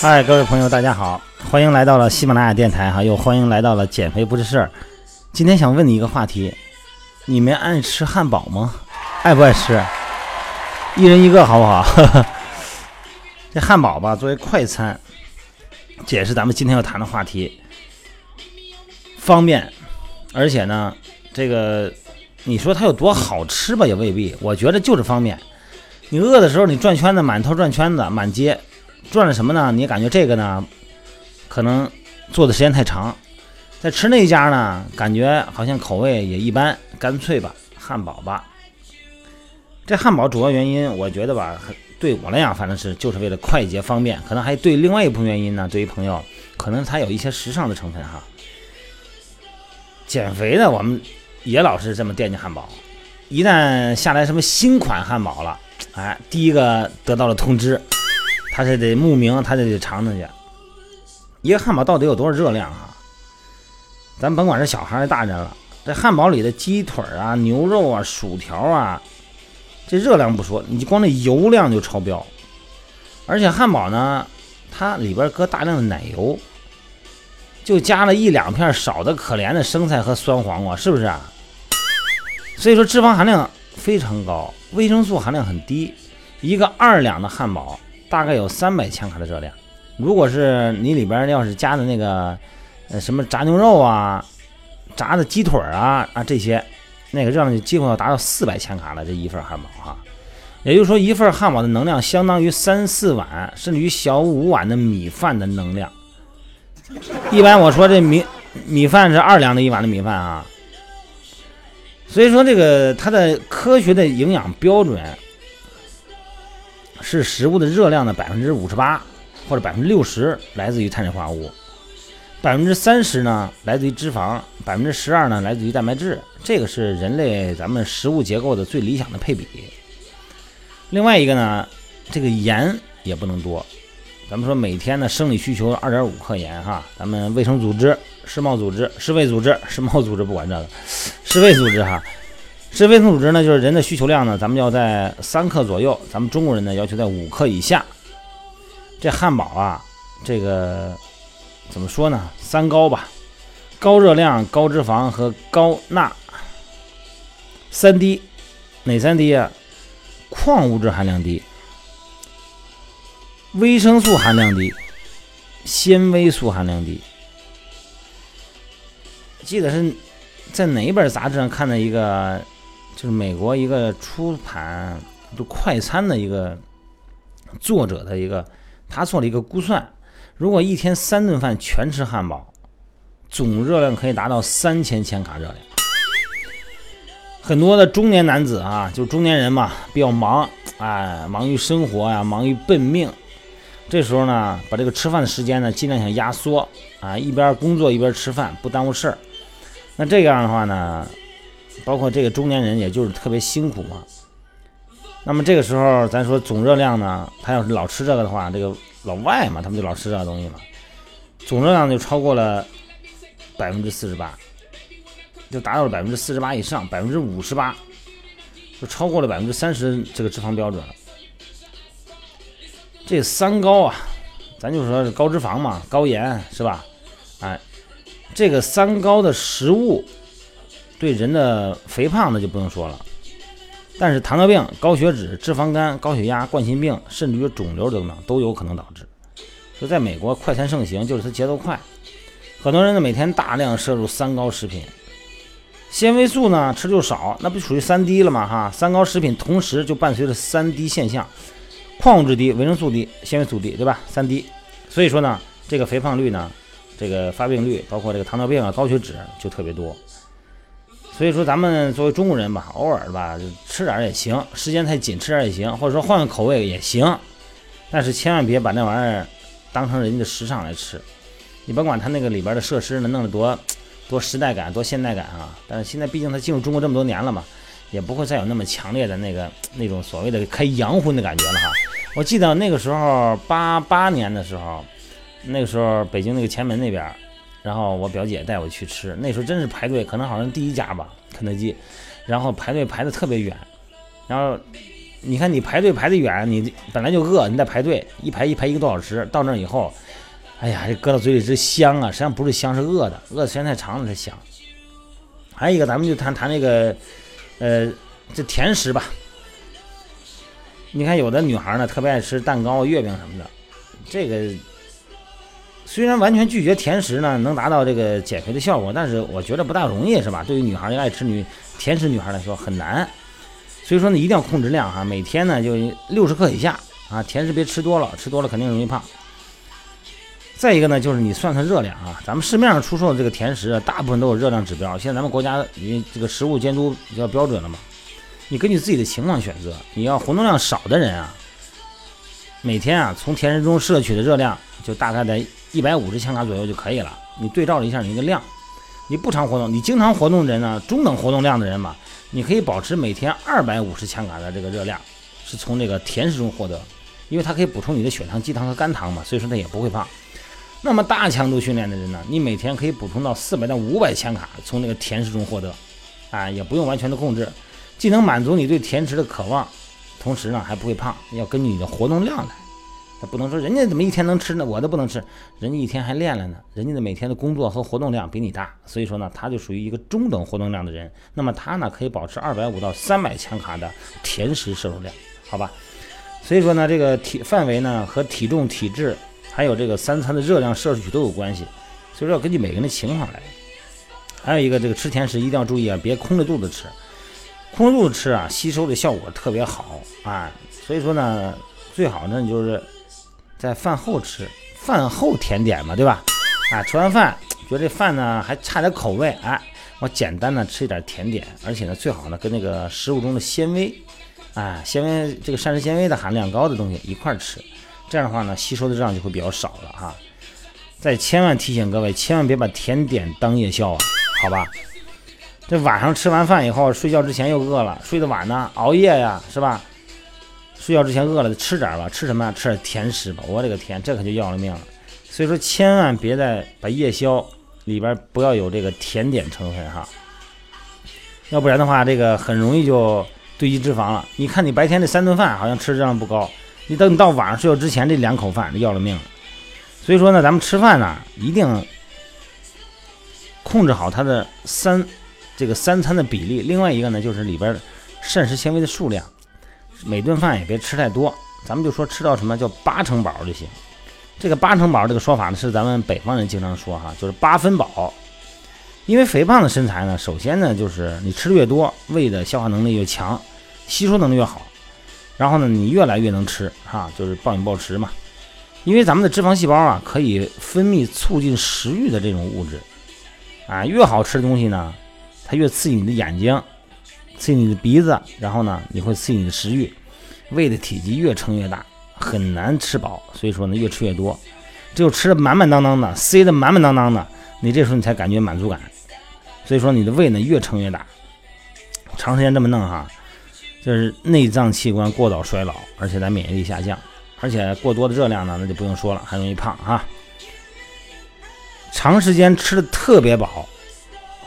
嗨，各位朋友，大家好，欢迎来到了喜马拉雅电台哈，又欢迎来到了减肥不是事儿。今天想问你一个话题，你们爱吃汉堡吗？爱不爱吃？一人一个好不好？这汉堡吧，作为快餐，这也是咱们今天要谈的话题。方便，而且呢，这个你说它有多好吃吧，也未必。我觉得就是方便。你饿的时候，你转圈子，满头转圈子，满街。转了什么呢？你感觉这个呢，可能做的时间太长。在吃那家呢，感觉好像口味也一般，干脆吧，汉堡吧。这汉堡主要原因，我觉得吧，对我来讲，反正是就是为了快捷方便。可能还对另外一部分原因呢，对于朋友，可能它有一些时尚的成分哈。减肥的我们也老是这么惦记汉堡，一旦下来什么新款汉堡了，哎，第一个得到了通知。他是得慕名，他就得尝尝去。一个汉堡到底有多少热量啊？咱甭管是小孩还是大人了，这汉堡里的鸡腿啊、牛肉啊、薯条啊，这热量不说，你光那油量就超标。而且汉堡呢，它里边搁大量的奶油，就加了一两片少的可怜的生菜和酸黄瓜，是不是啊？所以说脂肪含量非常高，维生素含量很低。一个二两的汉堡。大概有三百千卡的热量，如果是你里边要是加的那个，呃，什么炸牛肉啊、炸的鸡腿啊啊这些，那个热量就几乎要达到四百千卡了。这一份汉堡哈，也就是说一份汉堡的能量相当于三四碗甚至于小五碗的米饭的能量。一般我说这米米饭是二两的一碗的米饭啊，所以说这个它的科学的营养标准。是食物的热量的百分之五十八或者百分之六十来自于碳水化合物，百分之三十呢来自于脂肪，百分之十二呢来自于蛋白质。这个是人类咱们食物结构的最理想的配比。另外一个呢，这个盐也不能多。咱们说每天的生理需求二点五克盐哈，咱们卫生组织、世贸组织、世卫组织、世贸组织不管这个，世卫组织哈。世界卫生组织呢，就是人的需求量呢，咱们要在三克左右，咱们中国人呢要求在五克以下。这汉堡啊，这个怎么说呢？三高吧，高热量、高脂肪和高钠。三低，哪三低啊？矿物质含量低，维生素含量低，纤维素含量低。记得是在哪一本杂志上看的一个？就是美国一个出版就快餐的一个作者的一个，他做了一个估算，如果一天三顿饭全吃汉堡，总热量可以达到三千千卡热量。很多的中年男子啊，就中年人嘛，比较忙，哎，忙于生活呀，忙于奔命，这时候呢，把这个吃饭的时间呢，尽量想压缩啊，一边工作一边吃饭，不耽误事儿。那这样的话呢？包括这个中年人，也就是特别辛苦嘛。那么这个时候，咱说总热量呢，他要是老吃这个的话，这个老外嘛，他们就老吃这个东西嘛，总热量就超过了百分之四十八，就达到了百分之四十八以上，百分之五十八，就超过了百分之三十这个脂肪标准。这三高啊，咱就说是高脂肪嘛，高盐是吧？哎，这个三高的食物。对人的肥胖那就不用说了，但是糖尿病、高血脂、脂肪肝、高血压、冠心病，甚至于肿瘤等等都有可能导致。所以在美国，快餐盛行，就是它节奏快，很多人呢每天大量摄入三高食品，纤维素呢吃就少，那不属于三低了吗？哈，三高食品同时就伴随着三低现象：矿物质低、维生素低、纤维素低，对吧？三低。所以说呢，这个肥胖率呢，这个发病率，包括这个糖尿病啊、高血脂就特别多。所以说，咱们作为中国人吧，偶尔吧吃点也行，时间太紧吃点也行，或者说换个口味也行，但是千万别把那玩意儿当成人家的时尚来吃。你甭管它那个里边的设施呢弄得多多时代感、多现代感啊，但是现在毕竟它进入中国这么多年了嘛，也不会再有那么强烈的那个那种所谓的开洋荤的感觉了哈。我记得那个时候八八年的时候，那个时候北京那个前门那边。然后我表姐带我去吃，那时候真是排队，可能好像第一家吧，肯德基，然后排队排的特别远，然后你看你排队排的远，你本来就饿，你再排队一排一排一个多小时，到那以后，哎呀，这搁到嘴里是香啊，实际上不是香，是饿的，饿的时间太长了才香。还有一个，咱们就谈谈那个，呃，这甜食吧。你看有的女孩呢，特别爱吃蛋糕、月饼什么的，这个虽然完全拒绝甜食呢，能达到这个减肥的效果，但是我觉得不大容易，是吧？对于女孩爱吃女甜食女孩来说很难。所以说呢，一定要控制量哈，每天呢就六十克以下啊，甜食别吃多了，吃多了肯定容易胖。再一个呢，就是你算算热量啊，咱们市面上出售的这个甜食啊，大部分都有热量指标，现在咱们国家因为这个食物监督比较标准了嘛，你根据自己的情况选择。你要活动量少的人啊，每天啊从甜食中摄取的热量就大概在一百五十千卡左右就可以了。你对照了一下你那个量，你不常活动，你经常活动的人呢，中等活动量的人嘛。你可以保持每天二百五十千卡的这个热量，是从这个甜食中获得，因为它可以补充你的血糖、肌糖和肝糖嘛，所以说它也不会胖。那么大强度训练的人呢，你每天可以补充到四百到五百千卡，从那个甜食中获得，啊，也不用完全的控制，既能满足你对甜食的渴望，同时呢还不会胖。要根据你的活动量来。不能说人家怎么一天能吃呢，我都不能吃。人家一天还练了呢，人家的每天的工作和活动量比你大，所以说呢，他就属于一个中等活动量的人。那么他呢，可以保持二百五到三百千卡的甜食摄入量，好吧？所以说呢，这个体范围呢和体重、体质，还有这个三餐的热量摄取都有关系，所以说要根据每个人的情况来。还有一个，这个吃甜食一定要注意啊，别空着肚子吃，空肚子吃啊，吸收的效果特别好啊。所以说呢，最好呢就是。在饭后吃，饭后甜点嘛，对吧？啊，吃完饭觉得这饭呢还差点口味，哎，我简单的吃一点甜点，而且呢最好呢跟那个食物中的纤维，啊，纤维这个膳食纤维的含量高的东西一块吃，这样的话呢吸收的量就会比较少了哈。再千万提醒各位，千万别把甜点当夜宵啊，好吧？这晚上吃完饭以后睡觉之前又饿了，睡得晚呢，熬夜呀，是吧？睡觉之前饿了，吃点吧。吃什么呀？吃点甜食吧。我的个天，这可就要了命了。所以说，千万别再把夜宵里边不要有这个甜点成分哈，要不然的话，这个很容易就堆积脂肪了。你看你白天这三顿饭好像吃质量不高，你等你到晚上睡觉之前这两口饭就要了命了。所以说呢，咱们吃饭呢一定控制好它的三这个三餐的比例。另外一个呢，就是里边膳食纤维的数量。每顿饭也别吃太多，咱们就说吃到什么叫八成饱就行。这个八成饱这个说法呢，是咱们北方人经常说哈，就是八分饱。因为肥胖的身材呢，首先呢就是你吃的越多，胃的消化能力越强，吸收能力越好，然后呢你越来越能吃哈，就是暴饮暴食嘛。因为咱们的脂肪细胞啊，可以分泌促进食欲的这种物质啊，越好吃的东西呢，它越刺激你的眼睛。刺激你的鼻子，然后呢，你会刺激你的食欲，胃的体积越撑越大，很难吃饱。所以说呢，越吃越多，只有吃的满满当当的，塞的满满当当的，你这时候你才感觉满足感。所以说你的胃呢越撑越大，长时间这么弄哈，就是内脏器官过早衰老，而且咱免疫力下降，而且过多的热量呢，那就不用说了，还容易胖哈。长时间吃的特别饱。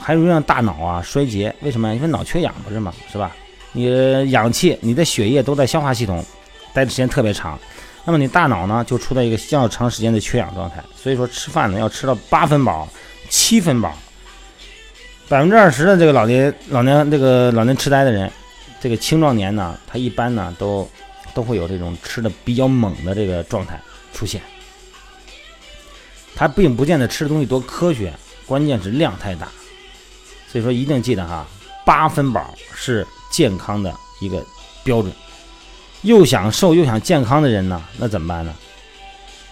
还容易让大脑啊衰竭，为什么？因为脑缺氧不是吗？是吧？你氧气，你的血液都在消化系统待的时间特别长，那么你大脑呢就处在一个较长时间的缺氧状态。所以说吃饭呢要吃到八分饱、七分饱。百分之二十的这个老年老年这个老年痴呆的人，这个青壮年呢，他一般呢都都会有这种吃的比较猛的这个状态出现。他并不见得吃的东西多科学，关键是量太大。所以说一定记得哈，八分饱是健康的一个标准。又想瘦又想健康的人呢，那怎么办呢？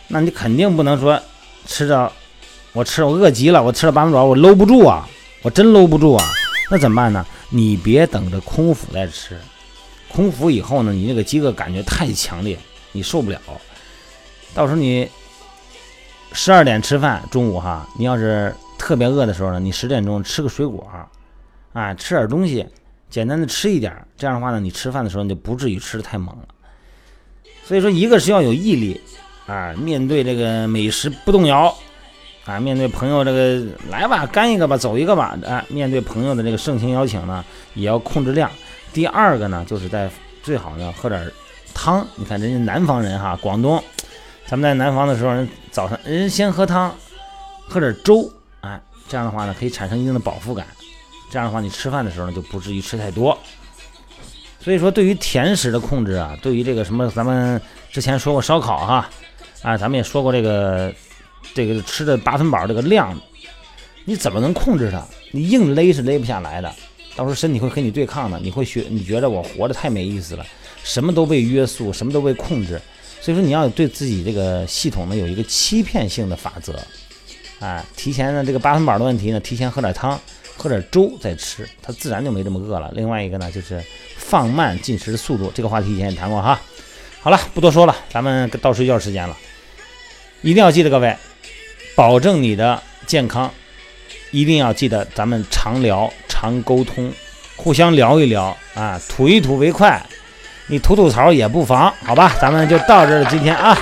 那你肯定不能说吃着我吃我饿极了，我吃了八分饱我搂不住啊，我真搂不住啊。那怎么办呢？你别等着空腹再吃，空腹以后呢，你那个饥饿感觉太强烈，你受不了。到时候你十二点吃饭，中午哈，你要是。特别饿的时候呢，你十点钟吃个水果，啊，吃点东西，简单的吃一点，这样的话呢，你吃饭的时候你就不至于吃的太猛了。所以说，一个是要有毅力，啊，面对这个美食不动摇，啊，面对朋友这个来吧，干一个吧，走一个吧，啊，面对朋友的这个盛情邀请呢，也要控制量。第二个呢，就是在最好呢喝点汤。你看人家南方人哈，广东，咱们在南方的时候，人早上人先喝汤，喝点粥，这样的话呢可以产生一定的饱腹感。这样的话你吃饭的时候呢就不至于吃太多。所以说，对于甜食的控制啊，对于这个什么，咱们之前说过烧烤哈，啊，咱们也说过这个这个吃的八分饱这个量，你怎么能控制它？你硬勒是勒不下来的，到时候身体会和你对抗的。你会学，你觉得我活着太没意思了，什么都被约束，什么都被控制。所以说，你要对自己这个系统呢有一个欺骗性的法则，啊，提前呢这个八分饱的问题呢，提前喝点汤。喝点粥再吃，它自然就没这么饿了。另外一个呢，就是放慢进食的速度，这个话题以前也谈过哈。好了，不多说了，咱们到睡觉时间了，一定要记得各位，保证你的健康，一定要记得咱们常聊、常沟通，互相聊一聊啊，吐一吐为快，你吐吐槽也不妨，好吧？咱们就到这了，今天啊。